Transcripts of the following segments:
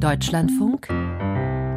Deutschlandfunk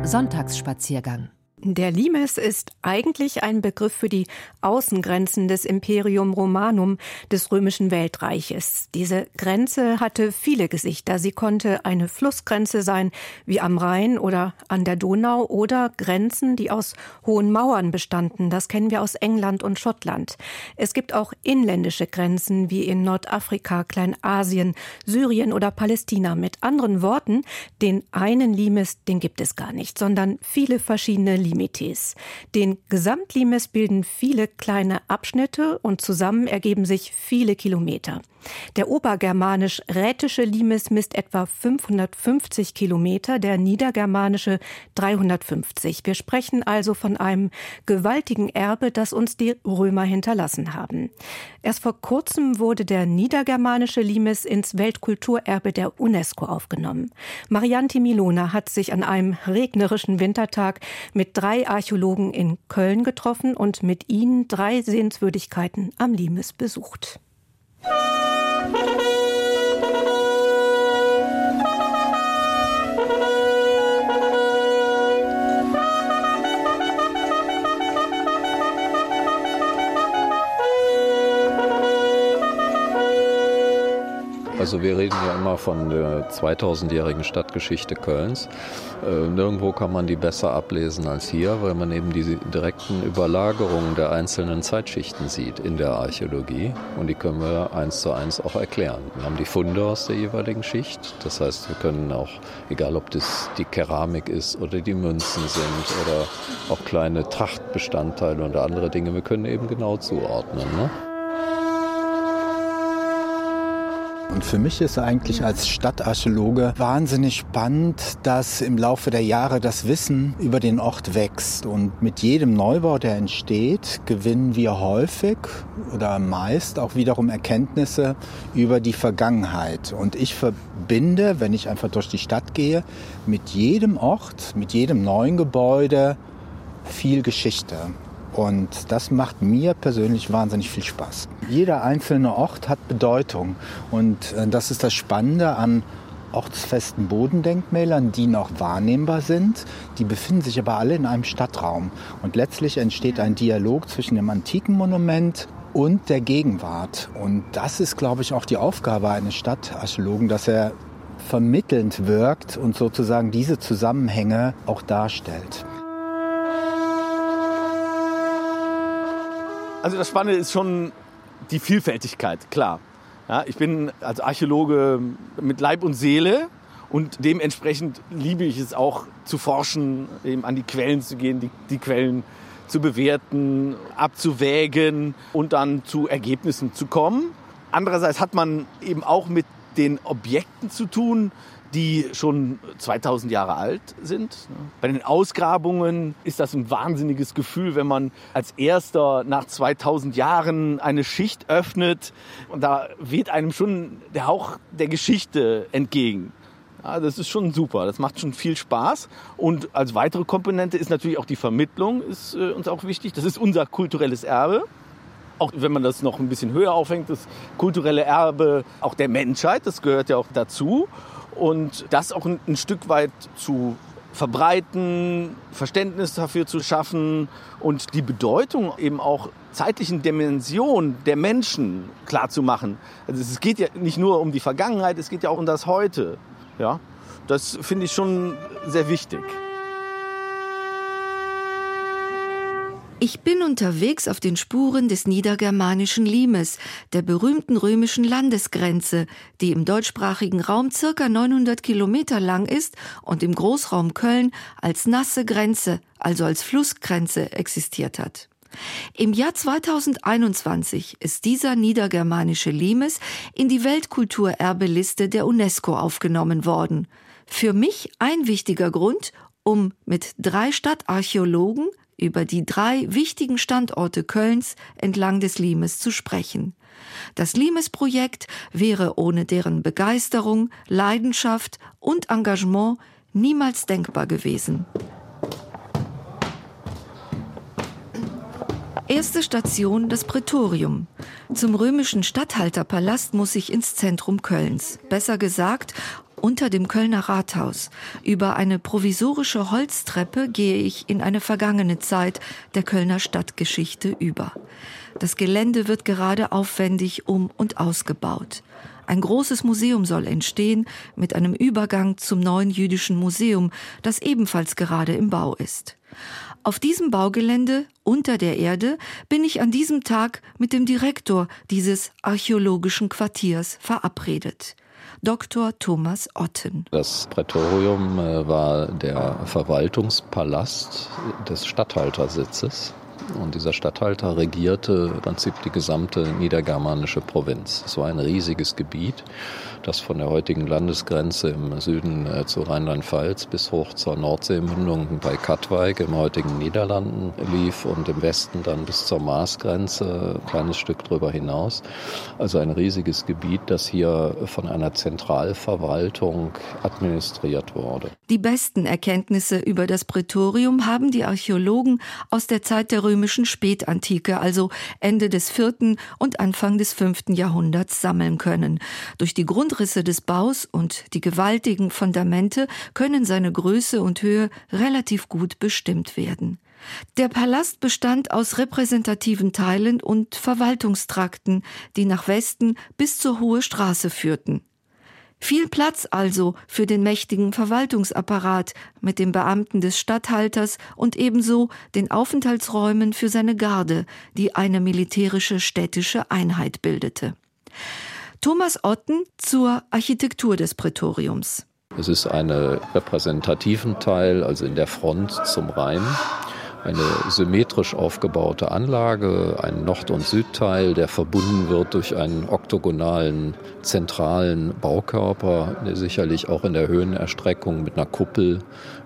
Sonntagsspaziergang der Limes ist eigentlich ein Begriff für die Außengrenzen des Imperium Romanum des römischen Weltreiches. Diese Grenze hatte viele Gesichter. Sie konnte eine Flussgrenze sein, wie am Rhein oder an der Donau, oder Grenzen, die aus hohen Mauern bestanden. Das kennen wir aus England und Schottland. Es gibt auch inländische Grenzen, wie in Nordafrika, Kleinasien, Syrien oder Palästina. Mit anderen Worten, den einen Limes, den gibt es gar nicht, sondern viele verschiedene Limites. Den Gesamtlimes bilden viele kleine Abschnitte und zusammen ergeben sich viele Kilometer. Der obergermanisch-rätische Limes misst etwa 550 Kilometer, der niedergermanische 350. Wir sprechen also von einem gewaltigen Erbe, das uns die Römer hinterlassen haben. Erst vor kurzem wurde der niedergermanische Limes ins Weltkulturerbe der UNESCO aufgenommen. Marianti Milona hat sich an einem regnerischen Wintertag mit drei Archäologen in Köln getroffen und mit ihnen drei Sehenswürdigkeiten am Limes besucht. Also wir reden ja immer von der 2000-jährigen Stadtgeschichte Kölns. Äh, nirgendwo kann man die besser ablesen als hier, weil man eben die direkten Überlagerungen der einzelnen Zeitschichten sieht in der Archäologie. Und die können wir eins zu eins auch erklären. Wir haben die Funde aus der jeweiligen Schicht. Das heißt, wir können auch, egal ob das die Keramik ist oder die Münzen sind oder auch kleine Trachtbestandteile oder andere Dinge, wir können eben genau zuordnen. Ne? Und für mich ist eigentlich als Stadtarchäologe wahnsinnig spannend, dass im Laufe der Jahre das Wissen über den Ort wächst. Und mit jedem Neubau, der entsteht, gewinnen wir häufig oder meist auch wiederum Erkenntnisse über die Vergangenheit. Und ich verbinde, wenn ich einfach durch die Stadt gehe, mit jedem Ort, mit jedem neuen Gebäude viel Geschichte. Und das macht mir persönlich wahnsinnig viel Spaß. Jeder einzelne Ort hat Bedeutung. Und äh, das ist das Spannende an ortsfesten Bodendenkmälern, die noch wahrnehmbar sind. Die befinden sich aber alle in einem Stadtraum. Und letztlich entsteht ein Dialog zwischen dem antiken Monument und der Gegenwart. Und das ist, glaube ich, auch die Aufgabe eines Stadtarchäologen, dass er vermittelnd wirkt und sozusagen diese Zusammenhänge auch darstellt. Also das Spannende ist schon die Vielfältigkeit, klar. Ja, ich bin als Archäologe mit Leib und Seele und dementsprechend liebe ich es auch zu forschen, eben an die Quellen zu gehen, die, die Quellen zu bewerten, abzuwägen und dann zu Ergebnissen zu kommen. Andererseits hat man eben auch mit den Objekten zu tun, die schon 2000 Jahre alt sind. Bei den Ausgrabungen ist das ein wahnsinniges Gefühl, wenn man als erster nach 2000 Jahren eine Schicht öffnet und da weht einem schon der Hauch der Geschichte entgegen. Ja, das ist schon super, das macht schon viel Spaß. Und als weitere Komponente ist natürlich auch die Vermittlung, ist äh, uns auch wichtig. Das ist unser kulturelles Erbe auch wenn man das noch ein bisschen höher aufhängt, das kulturelle Erbe auch der Menschheit, das gehört ja auch dazu und das auch ein, ein Stück weit zu verbreiten, Verständnis dafür zu schaffen und die Bedeutung eben auch zeitlichen Dimension der Menschen klar zu machen. Also es geht ja nicht nur um die Vergangenheit, es geht ja auch um das Heute. Ja, das finde ich schon sehr wichtig. Ich bin unterwegs auf den Spuren des niedergermanischen Limes, der berühmten römischen Landesgrenze, die im deutschsprachigen Raum circa 900 Kilometer lang ist und im Großraum Köln als nasse Grenze, also als Flussgrenze existiert hat. Im Jahr 2021 ist dieser niedergermanische Limes in die Weltkulturerbeliste der UNESCO aufgenommen worden. Für mich ein wichtiger Grund, um mit drei Stadtarchäologen über die drei wichtigen Standorte Kölns entlang des Limes zu sprechen. Das Limes-Projekt wäre ohne deren Begeisterung, Leidenschaft und Engagement niemals denkbar gewesen. Erste Station das Prätorium. Zum römischen Statthalterpalast muss ich ins Zentrum Kölns. Besser gesagt, Unter dem Kölner Rathaus, über eine provisorische Holztreppe, gehe ich in eine vergangene Zeit der Kölner Stadtgeschichte über. Das Gelände wird gerade aufwendig um und ausgebaut. Ein großes Museum soll entstehen mit einem Übergang zum neuen jüdischen Museum, das ebenfalls gerade im Bau ist. Auf diesem Baugelände unter der Erde bin ich an diesem Tag mit dem Direktor dieses archäologischen Quartiers verabredet. Dr. Thomas Otten. Das Prätorium äh, war der Verwaltungspalast des Statthaltersitzes. Und dieser Statthalter regierte im Prinzip die gesamte niedergermanische Provinz. Es war ein riesiges Gebiet das von der heutigen Landesgrenze im Süden äh, zu Rheinland-Pfalz bis hoch zur Nordseemündung bei Katwijk im heutigen Niederlanden lief und im Westen dann bis zur Marsgrenze, ein kleines Stück drüber hinaus. Also ein riesiges Gebiet, das hier von einer Zentralverwaltung administriert wurde. Die besten Erkenntnisse über das Prätorium haben die Archäologen aus der Zeit der römischen Spätantike, also Ende des vierten und Anfang des fünften Jahrhunderts sammeln können. Durch die Grund Grundrisse des Baus und die gewaltigen Fundamente können seine Größe und Höhe relativ gut bestimmt werden. Der Palast bestand aus repräsentativen Teilen und Verwaltungstrakten, die nach Westen bis zur Hohe Straße führten. Viel Platz also für den mächtigen Verwaltungsapparat mit den Beamten des Statthalters und ebenso den Aufenthaltsräumen für seine Garde, die eine militärische städtische Einheit bildete. Thomas Otten zur Architektur des Prätoriums. Es ist eine repräsentativen Teil, also in der Front zum Rhein eine symmetrisch aufgebaute Anlage, ein Nord- und Südteil, der verbunden wird durch einen oktogonalen zentralen Baukörper, der sicherlich auch in der Höhenerstreckung mit einer Kuppel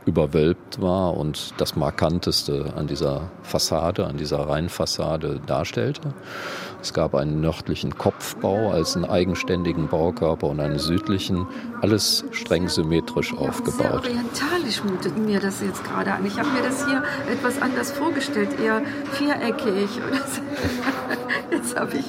überwölbt war und das Markanteste an dieser Fassade, an dieser Rheinfassade darstellte. Es gab einen nördlichen Kopfbau als einen eigenständigen Baukörper und einen südlichen, alles streng symmetrisch aufgebaut. Sehr orientalisch mutet mir das jetzt gerade an. Ich habe mir das hier etwas anders vorgestellt, eher viereckig. Jetzt habe ich.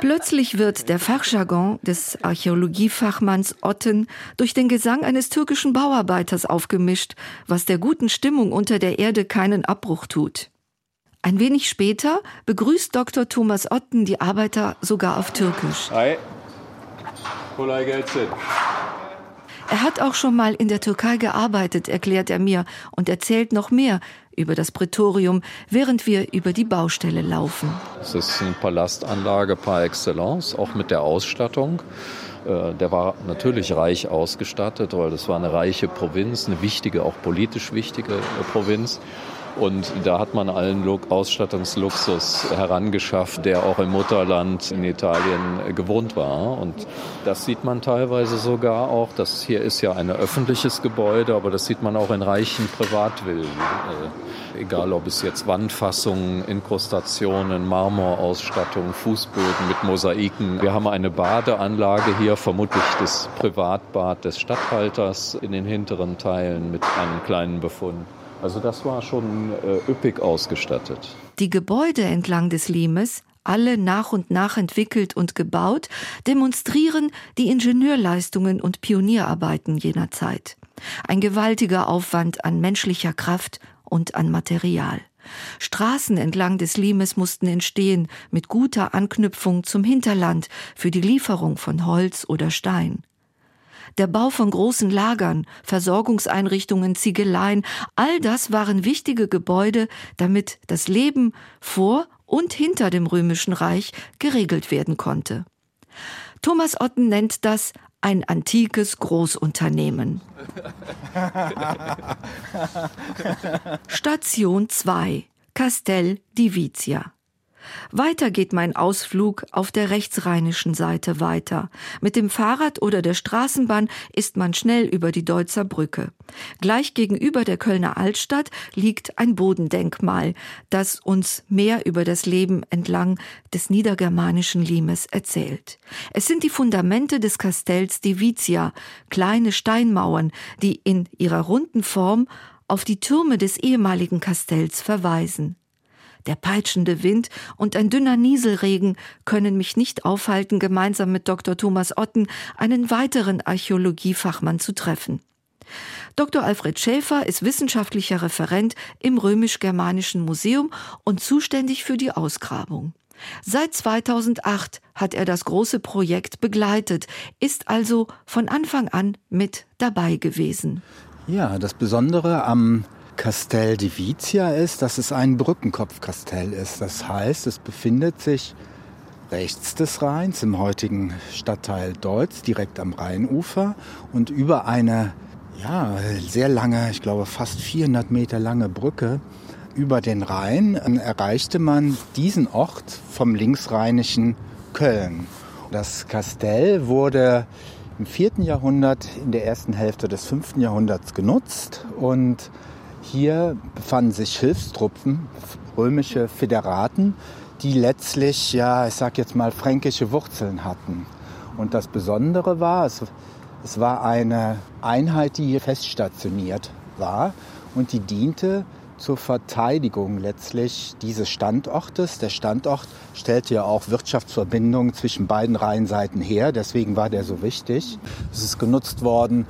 Plötzlich wird der Fachjargon des Archäologiefachmanns Otten durch den Gesang eines türkischen Bauarbeiters aufgemischt, was der guten Stimmung unter der Erde keinen Abbruch tut. Ein wenig später begrüßt Dr. Thomas Otten die Arbeiter sogar auf Türkisch. Hi. Er hat auch schon mal in der Türkei gearbeitet, erklärt er mir und erzählt noch mehr über das Prätorium, während wir über die Baustelle laufen. Es ist eine Palastanlage par excellence, auch mit der Ausstattung. Äh, der war natürlich reich ausgestattet, weil das war eine reiche Provinz, eine wichtige, auch politisch wichtige äh, Provinz. Und da hat man allen Ausstattungsluxus herangeschafft, der auch im Mutterland in Italien gewohnt war. Und das sieht man teilweise sogar auch. Das hier ist ja ein öffentliches Gebäude, aber das sieht man auch in reichen Privatvillen. Äh, egal, ob es jetzt Wandfassungen, Inkrustationen, Marmorausstattung, Fußböden mit Mosaiken. Wir haben eine Badeanlage hier, vermutlich das Privatbad des Statthalters in den hinteren Teilen mit einem kleinen Befund. Also das war schon äh, üppig ausgestattet. Die Gebäude entlang des Limes, alle nach und nach entwickelt und gebaut, demonstrieren die Ingenieurleistungen und Pionierarbeiten jener Zeit. Ein gewaltiger Aufwand an menschlicher Kraft und an Material. Straßen entlang des Limes mussten entstehen, mit guter Anknüpfung zum Hinterland für die Lieferung von Holz oder Stein der Bau von großen Lagern, Versorgungseinrichtungen, Ziegeleien, all das waren wichtige Gebäude, damit das Leben vor und hinter dem römischen Reich geregelt werden konnte. Thomas Otten nennt das ein antikes Großunternehmen. Station 2 Castel Divizia weiter geht mein Ausflug auf der rechtsrheinischen Seite weiter. Mit dem Fahrrad oder der Straßenbahn ist man schnell über die Deutzer Brücke. Gleich gegenüber der Kölner Altstadt liegt ein Bodendenkmal, das uns mehr über das Leben entlang des niedergermanischen Limes erzählt. Es sind die Fundamente des Kastells Divizia, kleine Steinmauern, die in ihrer runden Form auf die Türme des ehemaligen Kastells verweisen. Der peitschende Wind und ein dünner Nieselregen können mich nicht aufhalten, gemeinsam mit Dr. Thomas Otten einen weiteren Archäologiefachmann zu treffen. Dr. Alfred Schäfer ist wissenschaftlicher Referent im Römisch-Germanischen Museum und zuständig für die Ausgrabung. Seit 2008 hat er das große Projekt begleitet, ist also von Anfang an mit dabei gewesen. Ja, das Besondere am Castel di Vizia ist, dass es ein Brückenkopfkastell ist. Das heißt, es befindet sich rechts des Rheins im heutigen Stadtteil Deutz, direkt am Rheinufer und über eine ja, sehr lange, ich glaube fast 400 Meter lange Brücke über den Rhein erreichte man diesen Ort vom linksrheinischen Köln. Das Kastell wurde im vierten Jahrhundert, in der ersten Hälfte des fünften Jahrhunderts genutzt und hier befanden sich Hilfstruppen, römische Föderaten, die letztlich, ja, ich sag jetzt mal, fränkische Wurzeln hatten. Und das Besondere war, es, es war eine Einheit, die hier feststationiert war und die diente zur Verteidigung letztlich dieses Standortes. Der Standort stellte ja auch Wirtschaftsverbindungen zwischen beiden Rheinseiten her, deswegen war der so wichtig. Es ist genutzt worden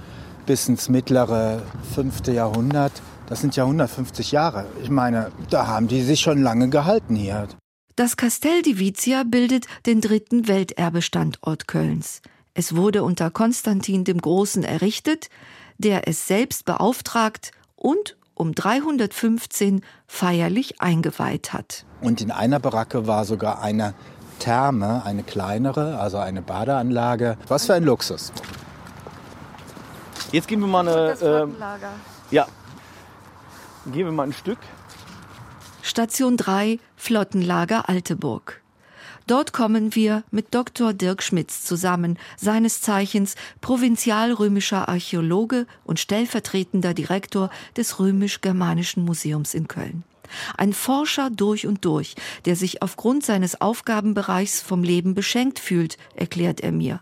bis ins mittlere fünfte Jahrhundert. Das sind ja 150 Jahre. Ich meine, da haben die sich schon lange gehalten hier. Das Castel di Vizia bildet den dritten Welterbestandort Kölns. Es wurde unter Konstantin dem Großen errichtet, der es selbst beauftragt und um 315 feierlich eingeweiht hat. Und in einer Baracke war sogar eine Therme, eine kleinere, also eine Badeanlage. Was für ein Luxus. Jetzt gehen wir mal eine. Das. Äh, ja. Gehen wir mal ein Stück. Station 3, Flottenlager Alteburg. Dort kommen wir mit Dr. Dirk Schmitz zusammen, seines Zeichens provinzialrömischer Archäologe und stellvertretender Direktor des Römisch-Germanischen Museums in Köln. Ein Forscher durch und durch, der sich aufgrund seines Aufgabenbereichs vom Leben beschenkt fühlt, erklärt er mir.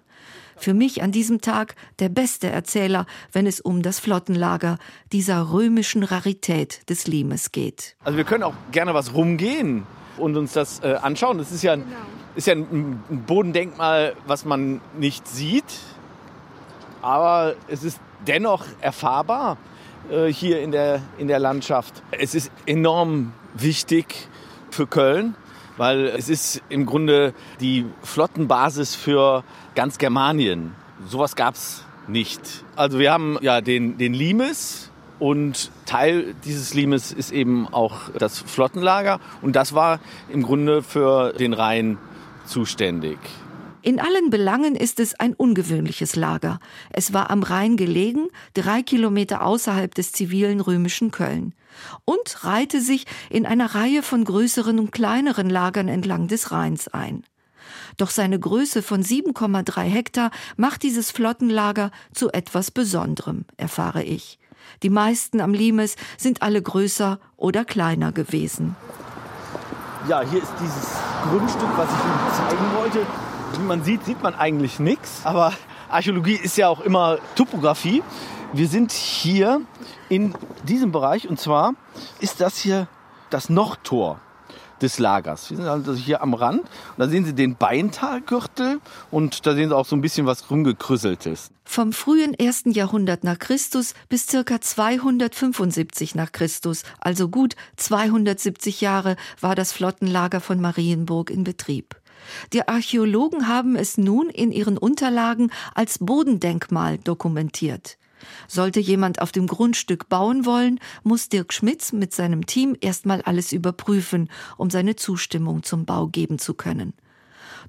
Für mich an diesem Tag der beste Erzähler, wenn es um das Flottenlager dieser römischen Rarität des Limes geht. Also wir können auch gerne was rumgehen und uns das äh, anschauen. Das ist ja, ein, genau. ist ja ein, ein Bodendenkmal, was man nicht sieht, aber es ist dennoch erfahrbar äh, hier in der, in der Landschaft. Es ist enorm wichtig für Köln, weil es ist im Grunde die Flottenbasis für ganz Germanien. Sowas gab es nicht. Also wir haben ja den, den Limes, und Teil dieses Limes ist eben auch das Flottenlager. Und das war im Grunde für den Rhein zuständig. In allen Belangen ist es ein ungewöhnliches Lager. Es war am Rhein gelegen, drei Kilometer außerhalb des zivilen römischen Köln und reihte sich in einer Reihe von größeren und kleineren Lagern entlang des Rheins ein. Doch seine Größe von 7,3 Hektar macht dieses Flottenlager zu etwas Besonderem, erfahre ich. Die meisten am Limes sind alle größer oder kleiner gewesen. Ja, hier ist dieses Grundstück, was ich Ihnen zeigen wollte. Wie man sieht, sieht man eigentlich nichts. Aber Archäologie ist ja auch immer Topografie. Wir sind hier in diesem Bereich und zwar ist das hier das Nordtor des Lagers. Wir sind also hier am Rand und da sehen Sie den Beintalgürtel und da sehen Sie auch so ein bisschen was rumgekrüsseltes. Vom frühen ersten Jahrhundert nach Christus bis circa 275 nach Christus, also gut 270 Jahre, war das Flottenlager von Marienburg in Betrieb. Die Archäologen haben es nun in ihren Unterlagen als Bodendenkmal dokumentiert. Sollte jemand auf dem Grundstück bauen wollen, muss Dirk Schmitz mit seinem Team erstmal alles überprüfen, um seine Zustimmung zum Bau geben zu können.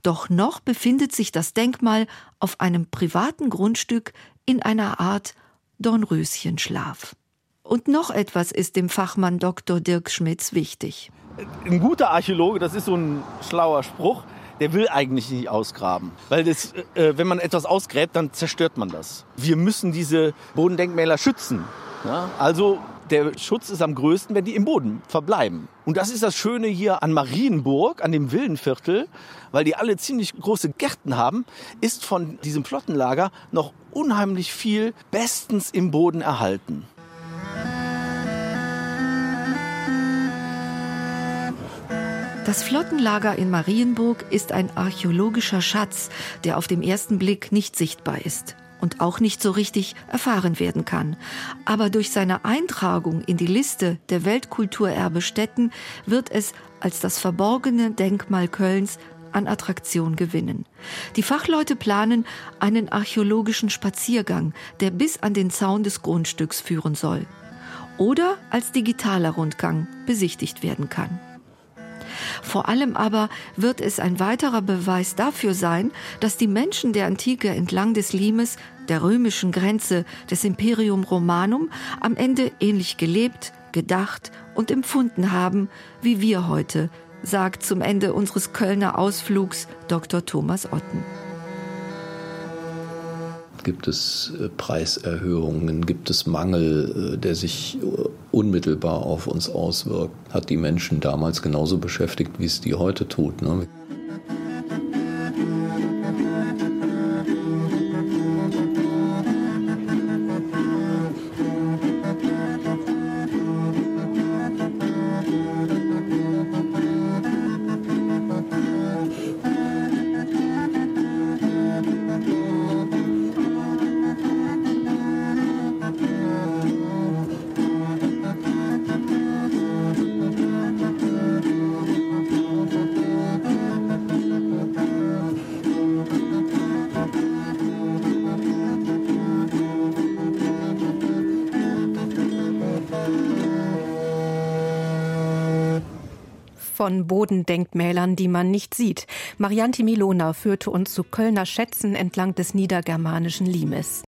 Doch noch befindet sich das Denkmal auf einem privaten Grundstück in einer Art Dornröschenschlaf. Und noch etwas ist dem Fachmann Dr. Dirk Schmitz wichtig. Ein guter Archäologe, das ist so ein schlauer Spruch, der will eigentlich nicht ausgraben. Weil das, äh, wenn man etwas ausgräbt, dann zerstört man das. Wir müssen diese Bodendenkmäler schützen. Ja? Also der Schutz ist am größten, wenn die im Boden verbleiben. Und das ist das Schöne hier an Marienburg, an dem Villenviertel, weil die alle ziemlich große Gärten haben, ist von diesem Flottenlager noch unheimlich viel bestens im Boden erhalten. Das Flottenlager in Marienburg ist ein archäologischer Schatz, der auf dem ersten Blick nicht sichtbar ist und auch nicht so richtig erfahren werden kann. Aber durch seine Eintragung in die Liste der Weltkulturerbestätten wird es als das verborgene Denkmal Kölns an Attraktion gewinnen. Die Fachleute planen einen archäologischen Spaziergang, der bis an den Zaun des Grundstücks führen soll oder als digitaler Rundgang besichtigt werden kann. Vor allem aber wird es ein weiterer Beweis dafür sein, dass die Menschen der Antike entlang des Limes, der römischen Grenze des Imperium Romanum, am Ende ähnlich gelebt, gedacht und empfunden haben, wie wir heute, sagt zum Ende unseres Kölner Ausflugs Dr. Thomas Otten. Gibt es äh, Preiserhöhungen? Gibt es Mangel, äh, der sich äh, unmittelbar auf uns auswirkt? Hat die Menschen damals genauso beschäftigt, wie es die heute tut? Ne? Von Bodendenkmälern, die man nicht sieht. Marianti Milona führte uns zu Kölner Schätzen entlang des niedergermanischen Limes.